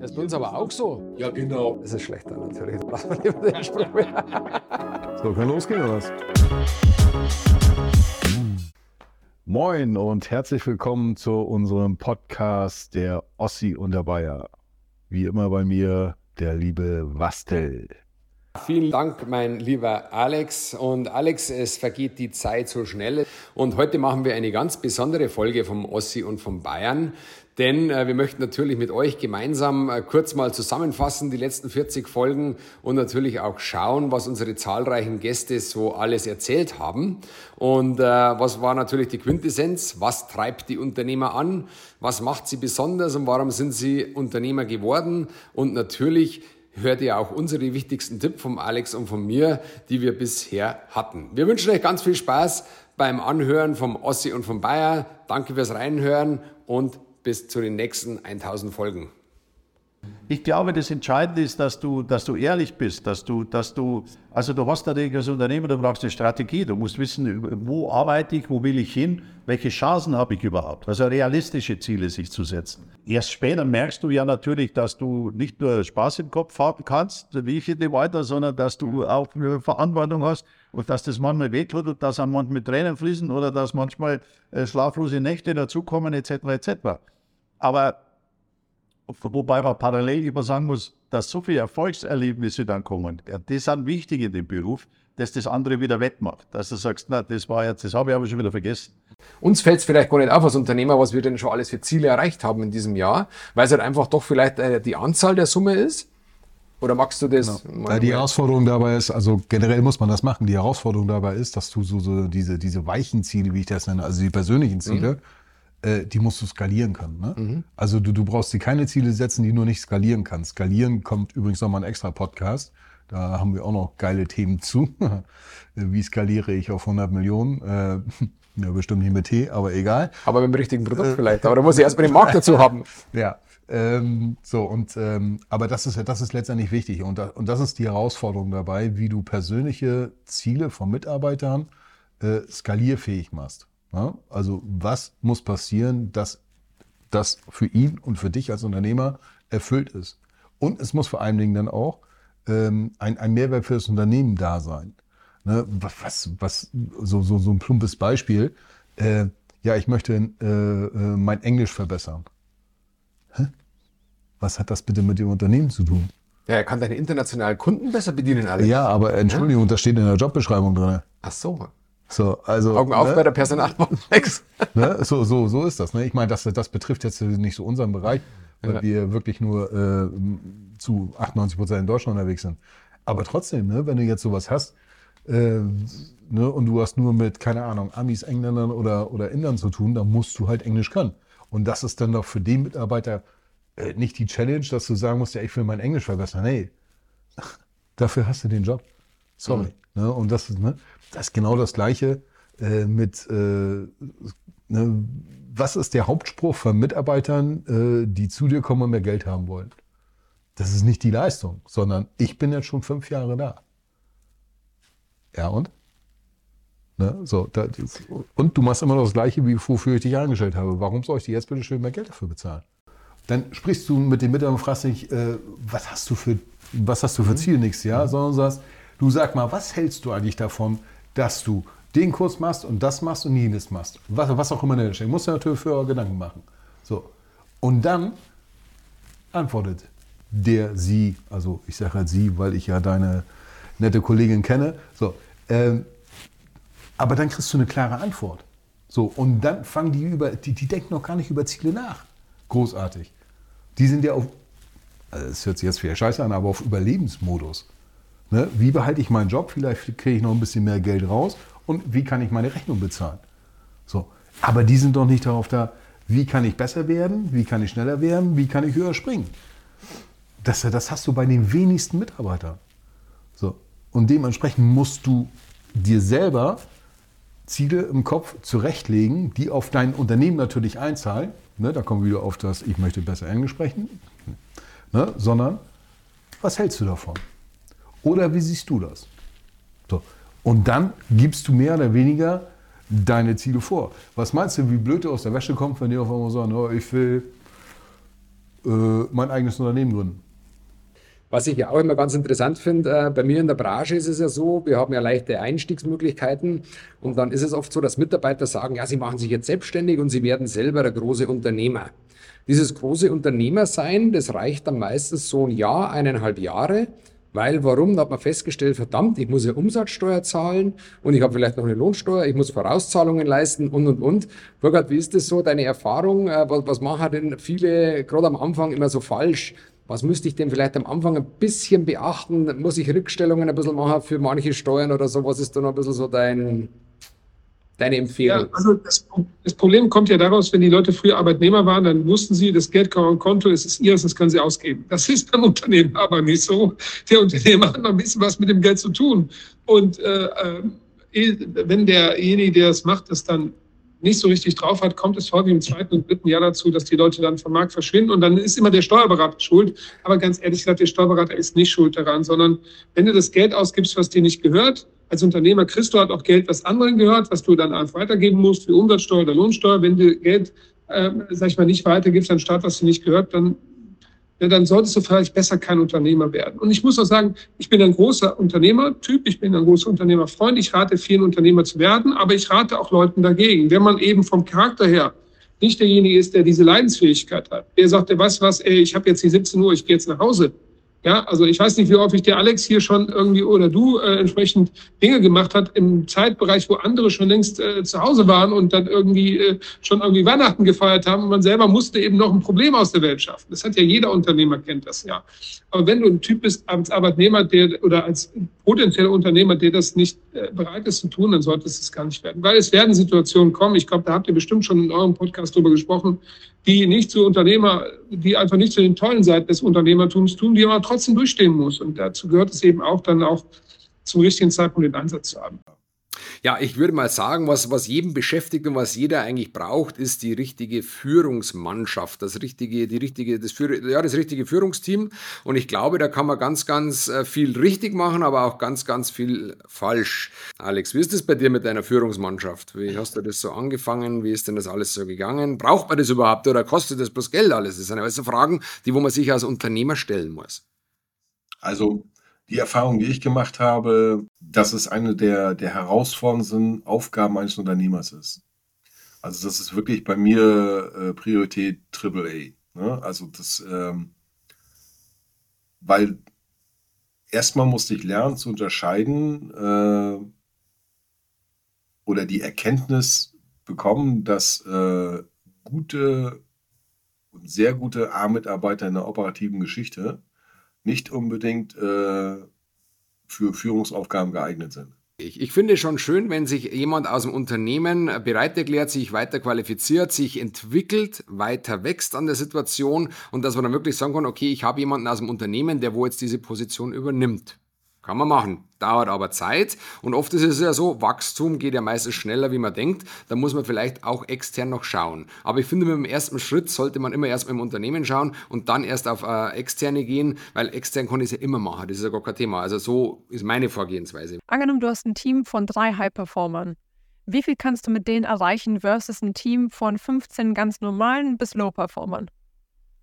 Das ist bei uns aber auch so. Ja, genau. Das ist schlechter natürlich. Braucht man lieber den Spruch. So, kann losgehen oder was? Moin und herzlich willkommen zu unserem Podcast der Ossi und der Bayer. Wie immer bei mir der liebe Wastel. Vielen Dank, mein lieber Alex. Und Alex, es vergeht die Zeit so schnell. Und heute machen wir eine ganz besondere Folge vom Ossi und vom Bayern. Denn äh, wir möchten natürlich mit euch gemeinsam äh, kurz mal zusammenfassen, die letzten 40 Folgen und natürlich auch schauen, was unsere zahlreichen Gäste so alles erzählt haben. Und äh, was war natürlich die Quintessenz? Was treibt die Unternehmer an? Was macht sie besonders und warum sind sie Unternehmer geworden? Und natürlich hört ihr auch unsere wichtigsten Tipps vom Alex und von mir, die wir bisher hatten. Wir wünschen euch ganz viel Spaß beim Anhören vom Ossi und vom Bayer. Danke fürs Reinhören und bis zu den nächsten 1000 Folgen. Ich glaube, das Entscheidende ist, dass du, dass du ehrlich bist, dass du, dass du, also du hast natürlich als Unternehmer, du brauchst eine Strategie, du musst wissen, wo arbeite ich, wo will ich hin, welche Chancen habe ich überhaupt, also realistische Ziele sich zu setzen. Erst später merkst du ja natürlich, dass du nicht nur Spaß im Kopf haben kannst, wie ich in dem Alter, sondern dass du auch Verantwortung hast und dass das manchmal wehtut und dass dann manchmal Tränen fließen oder dass manchmal äh, schlaflose Nächte dazukommen etc. etc. Aber Wobei man parallel immer sagen muss, dass so viele Erfolgserlebnisse dann kommen, die sind wichtig in dem Beruf, dass das andere wieder wettmacht. Dass du sagst, na, das war jetzt, das habe ich aber schon wieder vergessen. Uns fällt es vielleicht gar nicht auf als Unternehmer, was wir denn schon alles für Ziele erreicht haben in diesem Jahr, weil es halt einfach doch vielleicht äh, die Anzahl der Summe ist. Oder magst du das? Genau. Die Herausforderung dabei ist, also generell muss man das machen. Die Herausforderung dabei ist, dass du so, so diese, diese weichen Ziele, wie ich das nenne, also die persönlichen Ziele, mhm äh, die musst du skalieren können. Ne? Mhm. Also du, du brauchst dir keine Ziele setzen, die du nicht skalieren kannst. Skalieren kommt übrigens nochmal ein extra Podcast. Da haben wir auch noch geile Themen zu. Wie skaliere ich auf 100 Millionen? Äh, ja, bestimmt nicht mit T, aber egal. Aber mit dem richtigen Produkt äh, vielleicht. Aber da muss ich erstmal den Markt dazu haben. Ja. Ähm, so, und ähm, aber das ist das ist letztendlich wichtig. Und, und das ist die Herausforderung dabei, wie du persönliche Ziele von Mitarbeitern äh, skalierfähig machst. Ja? Also was muss passieren, dass das für ihn und für dich als Unternehmer erfüllt ist. Und es muss vor allen Dingen dann auch ähm, ein, ein Mehrwert für das Unternehmen da sein. Ne? Was, was, so, so, so ein plumpes Beispiel. Äh, ja, ich möchte äh, äh, mein Englisch verbessern. Was hat das bitte mit dem Unternehmen zu tun? Ja, er kann deine internationalen Kunden besser bedienen, Alex. Ja, aber Entschuldigung, das steht in der Jobbeschreibung drin. Ach so. So, also, Augen auf ne? bei der Personalbox. ne? So, so, so ist das. Ne? Ich meine, das, das betrifft jetzt nicht so unseren Bereich, weil ja. wir wirklich nur äh, zu 98 Prozent in Deutschland unterwegs sind. Aber trotzdem, ne, wenn du jetzt sowas hast äh, ne, und du hast nur mit, keine Ahnung, Amis, Engländern oder, oder Indern zu tun, dann musst du halt Englisch können. Und das ist dann doch für den Mitarbeiter äh, nicht die Challenge, dass du sagen musst, ja, ich will mein Englisch verbessern. Nee, dafür hast du den Job. Sorry. Mhm. Ne? Und das ist, ne? Das ist genau das Gleiche äh, mit, äh, ne, was ist der Hauptspruch von Mitarbeitern, äh, die zu dir kommen und mehr Geld haben wollen? Das ist nicht die Leistung, sondern ich bin jetzt schon fünf Jahre da. Ja und? Ne, so, das, und du machst immer noch das Gleiche, wie wofür ich dich eingestellt habe. Warum soll ich dir jetzt bitte schön mehr Geld dafür bezahlen? Dann sprichst du mit dem Mitarbeiter und fragst dich, äh, was hast du für, was hast du für mhm. Ziel nächstes Jahr, mhm. sondern sagst, du sag mal, was hältst du eigentlich davon, dass du den Kurs machst und das machst und jenes machst. Was, was auch immer da steht. Musst du natürlich für Gedanken machen. So. Und dann antwortet der, sie, also ich sage halt sie, weil ich ja deine nette Kollegin kenne. So. Ähm, aber dann kriegst du eine klare Antwort. So, und dann fangen die über, die, die denken noch gar nicht über Ziele nach. Großartig. Die sind ja auf, also das hört sich jetzt wieder scheiße an, aber auf Überlebensmodus. Ne? Wie behalte ich meinen Job? Vielleicht kriege ich noch ein bisschen mehr Geld raus. Und wie kann ich meine Rechnung bezahlen? So. Aber die sind doch nicht darauf da, wie kann ich besser werden? Wie kann ich schneller werden? Wie kann ich höher springen? Das, das hast du bei den wenigsten Mitarbeitern. So. Und dementsprechend musst du dir selber Ziele im Kopf zurechtlegen, die auf dein Unternehmen natürlich einzahlen. Ne, da kommen wir wieder auf das, ich möchte besser Englisch sprechen. Ne, sondern, was hältst du davon? Oder wie siehst du das? So. Und dann gibst du mehr oder weniger deine Ziele vor. Was meinst du, wie blöd du aus der Wäsche kommst, wenn die auf einmal sagen, oh, ich will äh, mein eigenes Unternehmen gründen. Was ich ja auch immer ganz interessant finde, äh, bei mir in der Branche ist es ja so, wir haben ja leichte Einstiegsmöglichkeiten und dann ist es oft so, dass Mitarbeiter sagen, ja, sie machen sich jetzt selbstständig und sie werden selber der große Unternehmer. Dieses große Unternehmersein, das reicht dann meistens so ein Jahr, eineinhalb Jahre. Weil, warum? Da hat man festgestellt, verdammt, ich muss ja Umsatzsteuer zahlen und ich habe vielleicht noch eine Lohnsteuer, ich muss Vorauszahlungen leisten und, und, und. Burkhard, wie ist das so, deine Erfahrung? Äh, was, was machen denn viele gerade am Anfang immer so falsch? Was müsste ich denn vielleicht am Anfang ein bisschen beachten? Muss ich Rückstellungen ein bisschen machen für manche Steuern oder so? Was ist da noch ein bisschen so dein, deine Empfehlung? Ja, also das, das, Problem kommt ja daraus, wenn die Leute früher Arbeitnehmer waren, dann wussten sie, das Geld kommt auf Konto, es ist ihres, das können sie ausgeben. Das ist beim Unternehmen aber nicht so. Der Unternehmer hat noch ein bisschen was mit dem Geld zu tun. Und äh, äh, wenn derjenige, der es macht, das dann nicht so richtig drauf hat, kommt es häufig im zweiten und dritten Jahr dazu, dass die Leute dann vom Markt verschwinden und dann ist immer der Steuerberater schuld. Aber ganz ehrlich gesagt, der Steuerberater ist nicht schuld daran, sondern wenn du das Geld ausgibst, was dir nicht gehört, als Unternehmer kriegst du halt auch Geld, was anderen gehört, was du dann einfach weitergeben musst für Umsatzsteuer oder Lohnsteuer. Wenn du Geld, äh, sag ich mal, nicht weitergibst an Staat, was dir nicht gehört, dann ja, dann solltest du vielleicht besser kein Unternehmer werden. Und ich muss auch sagen, ich bin ein großer Unternehmertyp, ich bin ein großer Unternehmerfreund. Ich rate vielen Unternehmer zu werden, aber ich rate auch Leuten dagegen. Wenn man eben vom Charakter her nicht derjenige ist, der diese Leidensfähigkeit hat, der sagt, was, was, ey, ich habe jetzt die 17 Uhr, ich gehe jetzt nach Hause ja, also ich weiß nicht, wie häufig der Alex hier schon irgendwie oder du äh, entsprechend Dinge gemacht hat im Zeitbereich, wo andere schon längst äh, zu Hause waren und dann irgendwie äh, schon irgendwie Weihnachten gefeiert haben. Und man selber musste eben noch ein Problem aus der Welt schaffen. Das hat ja jeder Unternehmer kennt das ja. Aber wenn du ein Typ bist als Arbeitnehmer, der oder als potenzieller Unternehmer, der das nicht äh, bereit ist zu tun, dann sollte es gar nicht werden. Weil es werden Situationen kommen. Ich glaube, da habt ihr bestimmt schon in eurem Podcast drüber gesprochen, die nicht zu Unternehmer, die einfach nicht zu den tollen Seiten des Unternehmertums tun, die man trotzdem durchstehen muss. Und dazu gehört es eben auch dann auch zum richtigen Zeitpunkt den Einsatz zu haben. Ja, ich würde mal sagen, was, was jeden beschäftigt und was jeder eigentlich braucht, ist die richtige Führungsmannschaft, das richtige, die richtige, das, ja, das richtige Führungsteam. Und ich glaube, da kann man ganz, ganz äh, viel richtig machen, aber auch ganz, ganz viel falsch. Alex, wie ist es bei dir mit deiner Führungsmannschaft? Wie hast du das so angefangen? Wie ist denn das alles so gegangen? Braucht man das überhaupt oder kostet das bloß Geld alles? Das sind alles so Fragen, die wo man sich als Unternehmer stellen muss. Also die Erfahrung, die ich gemacht habe, dass es eine der, der herausforderndsten Aufgaben eines Unternehmers ist. Also das ist wirklich bei mir äh, Priorität AAA. Ne? Also das, ähm, weil erstmal musste ich lernen zu unterscheiden äh, oder die Erkenntnis bekommen, dass äh, gute und sehr gute A-Mitarbeiter in der operativen Geschichte nicht unbedingt äh, für Führungsaufgaben geeignet sind. Ich, ich finde schon schön, wenn sich jemand aus dem Unternehmen bereit erklärt, sich weiter qualifiziert, sich entwickelt, weiter wächst an der Situation und dass man dann wirklich sagen kann, okay, ich habe jemanden aus dem Unternehmen, der wo jetzt diese Position übernimmt. Kann man machen, dauert aber Zeit und oft ist es ja so, Wachstum geht ja meistens schneller, wie man denkt. Da muss man vielleicht auch extern noch schauen. Aber ich finde, mit dem ersten Schritt sollte man immer erst im Unternehmen schauen und dann erst auf äh, externe gehen, weil extern kann ich es ja immer machen. Das ist ja gar kein Thema. Also so ist meine Vorgehensweise. Angenommen, du hast ein Team von drei High-Performern. Wie viel kannst du mit denen erreichen versus ein Team von 15 ganz normalen bis Low-Performern?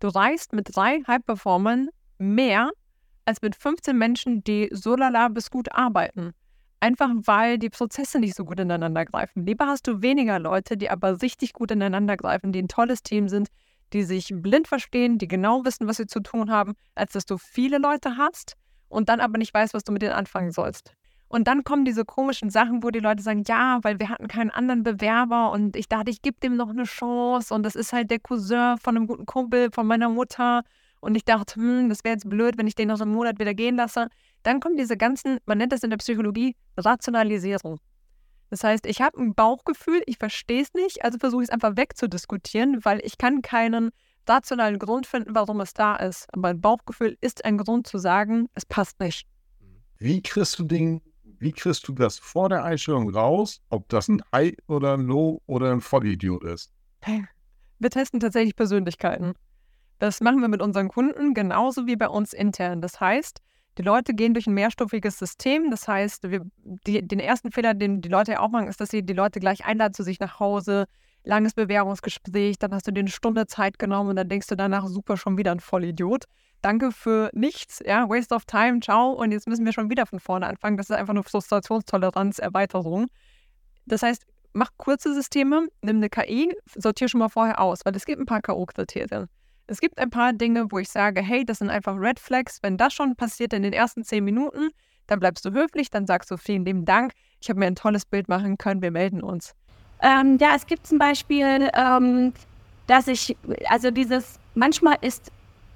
Du reichst mit drei High-Performern mehr als mit 15 Menschen, die so lala bis gut arbeiten. Einfach weil die Prozesse nicht so gut ineinander greifen. Lieber hast du weniger Leute, die aber richtig gut ineinander greifen, die ein tolles Team sind, die sich blind verstehen, die genau wissen, was sie zu tun haben, als dass du viele Leute hast und dann aber nicht weißt, was du mit denen anfangen sollst. Und dann kommen diese komischen Sachen, wo die Leute sagen, ja, weil wir hatten keinen anderen Bewerber und ich dachte, ich gebe dem noch eine Chance und das ist halt der Cousin von einem guten Kumpel von meiner Mutter und ich dachte, hm, das wäre jetzt blöd, wenn ich den nach einem Monat wieder gehen lasse. Dann kommen diese ganzen, man nennt das in der Psychologie, Rationalisierung. Das heißt, ich habe ein Bauchgefühl, ich verstehe es nicht, also versuche ich es einfach wegzudiskutieren, weil ich kann keinen rationalen Grund finden, warum es da ist. Aber ein Bauchgefühl ist ein Grund zu sagen, es passt nicht. Wie kriegst du den, wie kriegst du das vor der Einstellung raus, ob das ein High oder ein Low oder ein Vollidiot ist? Wir testen tatsächlich Persönlichkeiten. Das machen wir mit unseren Kunden genauso wie bei uns intern. Das heißt, die Leute gehen durch ein mehrstufiges System. Das heißt, wir, die, den ersten Fehler, den die Leute ja auch machen, ist, dass sie die Leute gleich einladen zu sich nach Hause, langes Bewerbungsgespräch, dann hast du dir eine Stunde Zeit genommen und dann denkst du danach, super, schon wieder ein Vollidiot. Danke für nichts, ja, waste of time, ciao. Und jetzt müssen wir schon wieder von vorne anfangen. Das ist einfach eine Frustrationstoleranz, Erweiterung. Das heißt, mach kurze Systeme, nimm eine KI, sortiere schon mal vorher aus, weil es gibt ein paar K.O.-Kriterien. Es gibt ein paar Dinge, wo ich sage, hey, das sind einfach Red Flags. Wenn das schon passiert in den ersten zehn Minuten, dann bleibst du höflich, dann sagst du vielen lieben Dank, ich habe mir ein tolles Bild machen können, wir melden uns. Ähm, ja, es gibt zum Beispiel, ähm, dass ich, also dieses, manchmal ist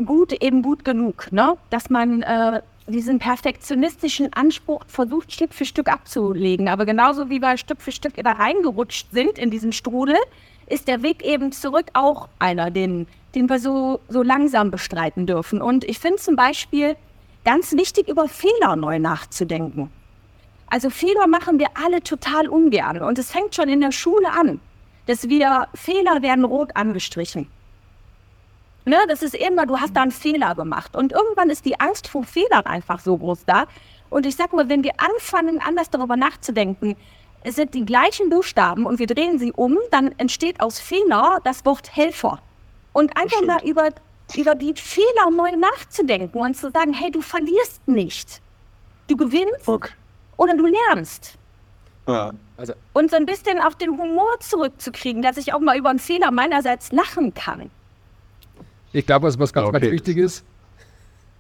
gut eben gut genug, ne? dass man äh, diesen perfektionistischen Anspruch versucht, Stück für Stück abzulegen. Aber genauso wie wir Stück für Stück da reingerutscht sind in diesen Strudel, ist der Weg eben zurück auch einer, den, den wir so, so langsam bestreiten dürfen. Und ich finde zum Beispiel ganz wichtig, über Fehler neu nachzudenken. Also Fehler machen wir alle total ungern. Und es fängt schon in der Schule an, dass wir Fehler werden rot angestrichen. Ne, das ist immer, du hast da einen Fehler gemacht. Und irgendwann ist die Angst vor Fehlern einfach so groß da. Und ich sag mal, wenn wir anfangen, anders darüber nachzudenken, es sind die gleichen Buchstaben und wir drehen sie um, dann entsteht aus Fehler das Wort Helfer. Und einfach mal über, über die Fehler neu nachzudenken und zu sagen, hey, du verlierst nicht. Du gewinnst okay. oder du lernst. Ja, also. Und so ein bisschen auf den Humor zurückzukriegen, dass ich auch mal über einen Fehler meinerseits lachen kann. Ich glaube, was, was ganz, okay. ganz wichtig ist,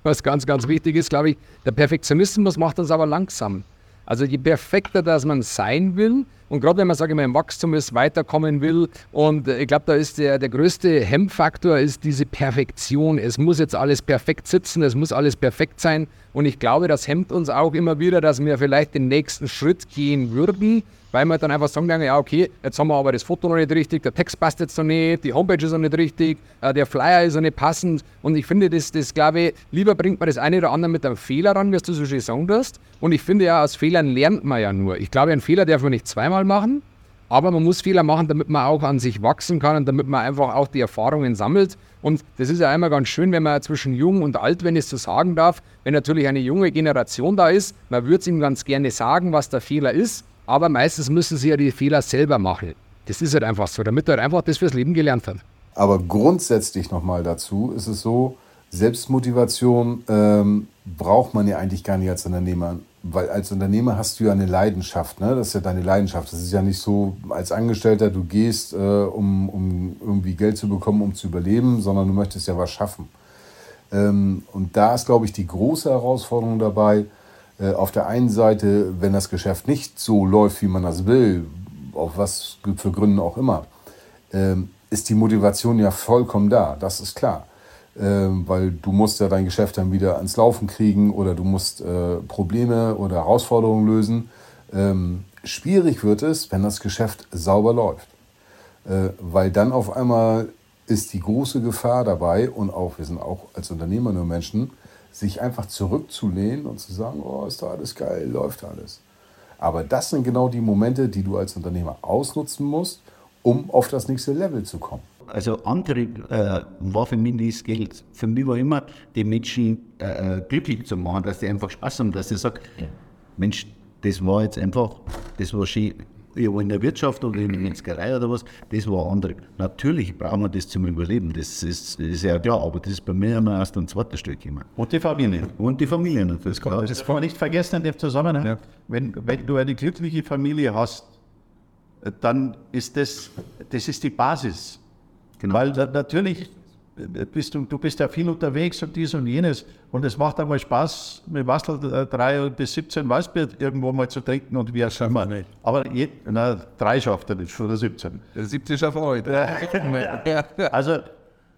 was ganz, ganz wichtig ist, glaube ich, der Perfektionismus macht uns aber langsam. Also je perfekter, dass man sein will, und gerade wenn man, sage ich mal, im Wachstum ist, weiterkommen will, und ich glaube, da ist der, der größte Hemmfaktor ist diese Perfektion. Es muss jetzt alles perfekt sitzen, es muss alles perfekt sein. Und ich glaube, das hemmt uns auch immer wieder, dass wir vielleicht den nächsten Schritt gehen würden, weil wir dann einfach sagen, ja, okay, jetzt haben wir aber das Foto noch nicht richtig, der Text passt jetzt noch nicht, die Homepage ist noch nicht richtig, äh, der Flyer ist noch nicht passend. Und ich finde, das, das glaube ich, lieber bringt man das eine oder andere mit einem Fehler ran, wie du so schön sagen hast. Und ich finde ja, aus Fehlern lernt man ja nur. Ich glaube, einen Fehler darf man nicht zweimal machen, aber man muss Fehler machen, damit man auch an sich wachsen kann und damit man einfach auch die Erfahrungen sammelt. Und das ist ja einmal ganz schön, wenn man zwischen jung und alt, wenn ich es so sagen darf, wenn natürlich eine junge Generation da ist, man würde es ihm ganz gerne sagen, was der Fehler ist, aber meistens müssen sie ja die Fehler selber machen. Das ist halt einfach so, damit er halt einfach das fürs Leben gelernt hat. Aber grundsätzlich nochmal dazu ist es so, Selbstmotivation ähm, braucht man ja eigentlich gar nicht als Unternehmer. Weil als Unternehmer hast du ja eine Leidenschaft, ne? Das ist ja deine Leidenschaft. Das ist ja nicht so, als Angestellter, du gehst, äh, um, um irgendwie Geld zu bekommen, um zu überleben, sondern du möchtest ja was schaffen. Ähm, und da ist, glaube ich, die große Herausforderung dabei, auf der einen Seite, wenn das Geschäft nicht so läuft, wie man das will, auf was für Gründen auch immer, ähm, ist die Motivation ja vollkommen da, das ist klar. Ähm, weil du musst ja dein Geschäft dann wieder ans Laufen kriegen oder du musst äh, Probleme oder Herausforderungen lösen. Ähm, schwierig wird es, wenn das Geschäft sauber läuft. Äh, weil dann auf einmal ist die große Gefahr dabei und auch, wir sind auch als Unternehmer nur Menschen, sich einfach zurückzulehnen und zu sagen, oh, ist da alles geil, läuft alles. Aber das sind genau die Momente, die du als Unternehmer ausnutzen musst, um auf das nächste Level zu kommen. Also andere äh, war für mich das Geld. Für mich war immer, die Menschen äh, äh glücklich zu machen, dass sie einfach Spaß haben, dass sie sagen, Mensch, das war jetzt einfach, das war schön in der Wirtschaft oder in der Metzgerei oder was, das war andere. Natürlich brauchen wir das zum Überleben, das ist, das ist ja klar, aber das ist bei mir immer erst ein zweites Stück immer. Und die Familie. Und die Familie natürlich. Das, klar. das darf man nicht vergessen in dem Zusammenhang. Ja. Wenn, wenn du eine glückliche Familie hast, dann ist das, das ist die Basis. Genau. Weil natürlich bist du, du bist ja viel unterwegs und dies und jenes. Und es macht einmal Spaß, mit Wastel 3 bis 17 Weißbier irgendwo mal zu trinken und wie auch immer. Nicht. Aber je, na, drei schafft er nicht, oder 17. Der 17 schafft heute. also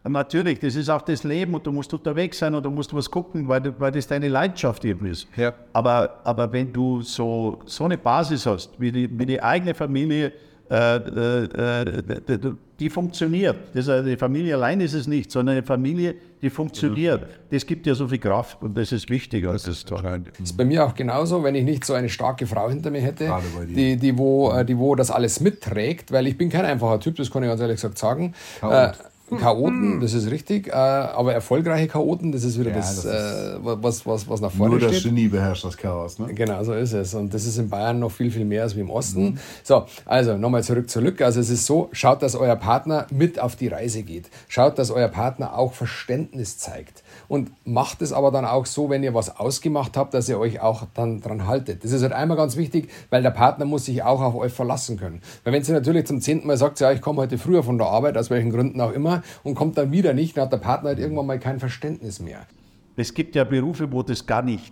natürlich, das ist auch das Leben und du musst unterwegs sein und du musst was gucken, weil, weil das deine Leidenschaft eben ist. Ja. Aber, aber wenn du so, so eine Basis hast, wie die, wie die eigene Familie, äh, äh, äh, die funktioniert. Das, die Familie allein ist es nicht, sondern eine Familie, die funktioniert. Das gibt ja so viel Kraft und das ist wichtig. Das ist, das ist bei mir auch genauso, wenn ich nicht so eine starke Frau hinter mir hätte, die, die, wo, die wo das alles mitträgt, weil ich bin kein einfacher Typ, das kann ich ganz ehrlich gesagt sagen. Chaot. Chaoten, das ist richtig, äh, aber erfolgreiche Chaoten, das ist wieder Ja, das, das äh, was, was, was nach vorne Nur das steht. Genie beherrscht das Chaos. Ne? Genau, so ist es. Und das ist in Bayern noch viel, viel mehr als wie im Osten. So, also nochmal zurück zur Lücke. Also es ist so, schaut, dass euer Partner mit auf die Reise geht. Schaut, dass euer Partner auch Verständnis zeigt. Und macht es aber dann auch so, wenn ihr was ausgemacht habt, dass ihr euch auch dann dran haltet. Das ist halt einmal ganz wichtig, weil der Partner muss sich auch auf euch verlassen können. Weil wenn sie natürlich zum zehnten Mal sagt, ja, ich komme heute früher von der Arbeit, aus welchen Gründen auch immer, und kommt dann wieder nicht, dann hat der Partner halt irgendwann mal kein Verständnis mehr. Es gibt ja Berufe, wo du das gar nicht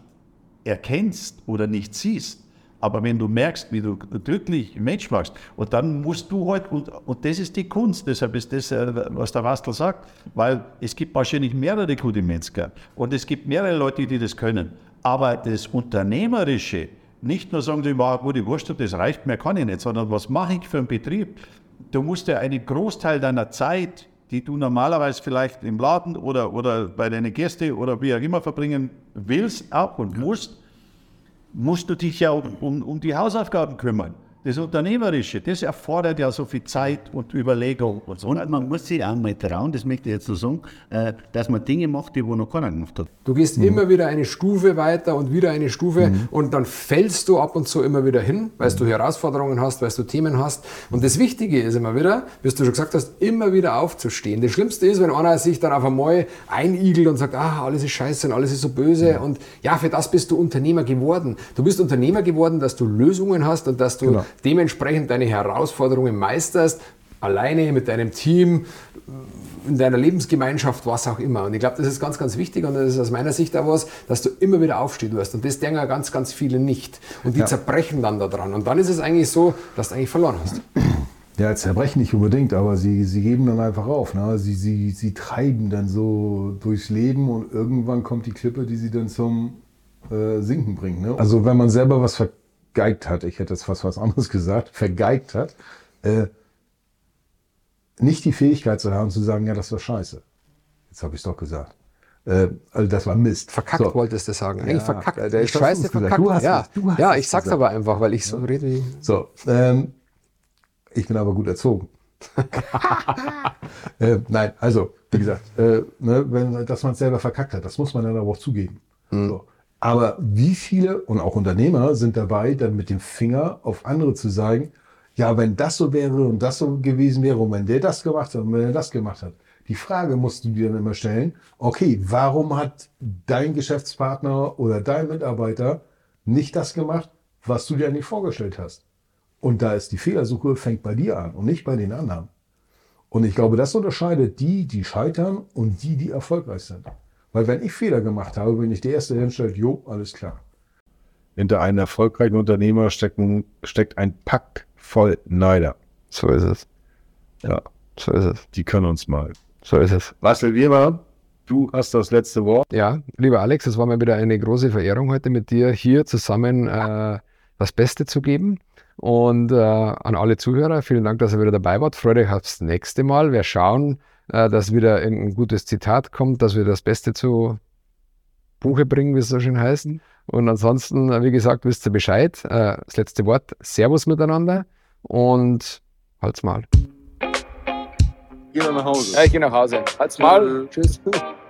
erkennst oder nicht siehst. Aber wenn du merkst, wie du glücklich Mensch machst, und dann musst du halt, und, und das ist die Kunst, deshalb ist das, äh, was der Wastel sagt, weil es gibt wahrscheinlich mehrere gute Metzger und es gibt mehrere Leute, die das können. Aber das Unternehmerische, nicht nur sagen, wo die Wurst, das reicht, mehr kann ich nicht, sondern was mache ich für einen Betrieb? Du musst ja einen Großteil deiner Zeit, die du normalerweise vielleicht im Laden oder, oder bei deinen Gästen oder wie auch immer verbringen willst, auch und musst, musst du dich ja um, um, um die Hausaufgaben kümmern. Das Unternehmerische, das erfordert ja so viel Zeit und Überlegung und so. Und man muss sich auch mal trauen, das möchte ich jetzt so sagen, äh, dass man Dinge macht, die wo noch keiner gemacht hat. Du gehst immer wieder eine Stufe weiter und wieder eine Stufe und dann fällst du ab und zu immer wieder hin, weil du Herausforderungen hast, weil du Themen hast. Und das Wichtige ist immer wieder, wie du schon gesagt hast, immer wieder aufzustehen. Das Schlimmste ist, wenn einer sich dann auf einmal einigelt und sagt, ah, alles ist scheiße und alles ist so böse. Und ja, für das bist du Unternehmer geworden. Du bist Unternehmer geworden, dass du Lösungen hast und dass du Genau. Dementsprechend deine Herausforderungen meisterst, alleine mit deinem Team, in deiner Lebensgemeinschaft, was auch immer. Und ich glaube, das ist ganz, ganz wichtig und das ist aus meiner Sicht auch was, dass du immer wieder aufstehen wirst. Und das denken ja ganz, ganz viele nicht. Und die zerbrechen dann da dran. Und dann ist es eigentlich so, dass du eigentlich verloren hast. Ja, zerbrechen nicht unbedingt, aber sie, sie geben dann einfach auf. Ne? Sie, sie, sie treiben dann so durchs Leben und irgendwann kommt die Klippe, die sie dann zum äh, Sinken bringt. Ne? Also wenn man selber was vergeigt hat, ich hätte jetzt fast was anderes gesagt, vergeigt hat, äh, nicht die Fähigkeit zu haben, zu sagen, ja, das war scheiße. Jetzt habe ich es doch gesagt. Äh, also das war Mist. Verkackt So. wolltest du sagen. Eigentlich Ja, verkackt. der- Ich scheiße verkackt. Du hast ja, du hast ja ich sag's gesagt. aber einfach, weil ich so rede wie. So, ähm, ich bin aber gut erzogen. äh, nein, also, wie gesagt, äh, ne, wenn, dass man es selber verkackt hat, das muss man dann aber auch zugeben. So. Aber wie viele und auch Unternehmer sind dabei, dann mit dem Finger auf andere zu zeigen, ja, wenn das so wäre und das so gewesen wäre und wenn der das gemacht hat und wenn er das gemacht hat. Die Frage musst du dir dann immer stellen, okay, warum hat dein Geschäftspartner oder dein Mitarbeiter nicht das gemacht, was du dir eigentlich vorgestellt hast? Und da ist die Fehlersuche, fängt bei dir an und nicht bei den anderen. Und ich glaube, das unterscheidet die, die scheitern und die, die erfolgreich sind. Weil wenn ich Fehler gemacht habe, bin ich der Erste, der hinstellt, jo, alles klar. Hinter einem erfolgreichen Unternehmer stecken, steckt ein Pack voll Neider. So ist es. Ja, So ist es. die können uns mal. So ist es. Marcel Weber, du hast das letzte Wort. Ja, lieber Alex, es war mir wieder eine große Verehrung heute mit dir hier zusammen äh, das Beste zu geben. Und äh, an alle Zuhörer, vielen Dank, dass ihr wieder dabei wart. Freut euch aufs nächste Mal. Wir schauen, äh, dass wieder irgendein gutes Zitat kommt, dass wir das Beste zu Buche bringen, wie es so schön heißt. Und ansonsten, äh, wie gesagt, wisst ihr Bescheid. Äh, das letzte Wort, Servus miteinander und halt's mal. Geh nach Hause. Ja, ich gehe nach Hause. Halt's mal. Tschüss.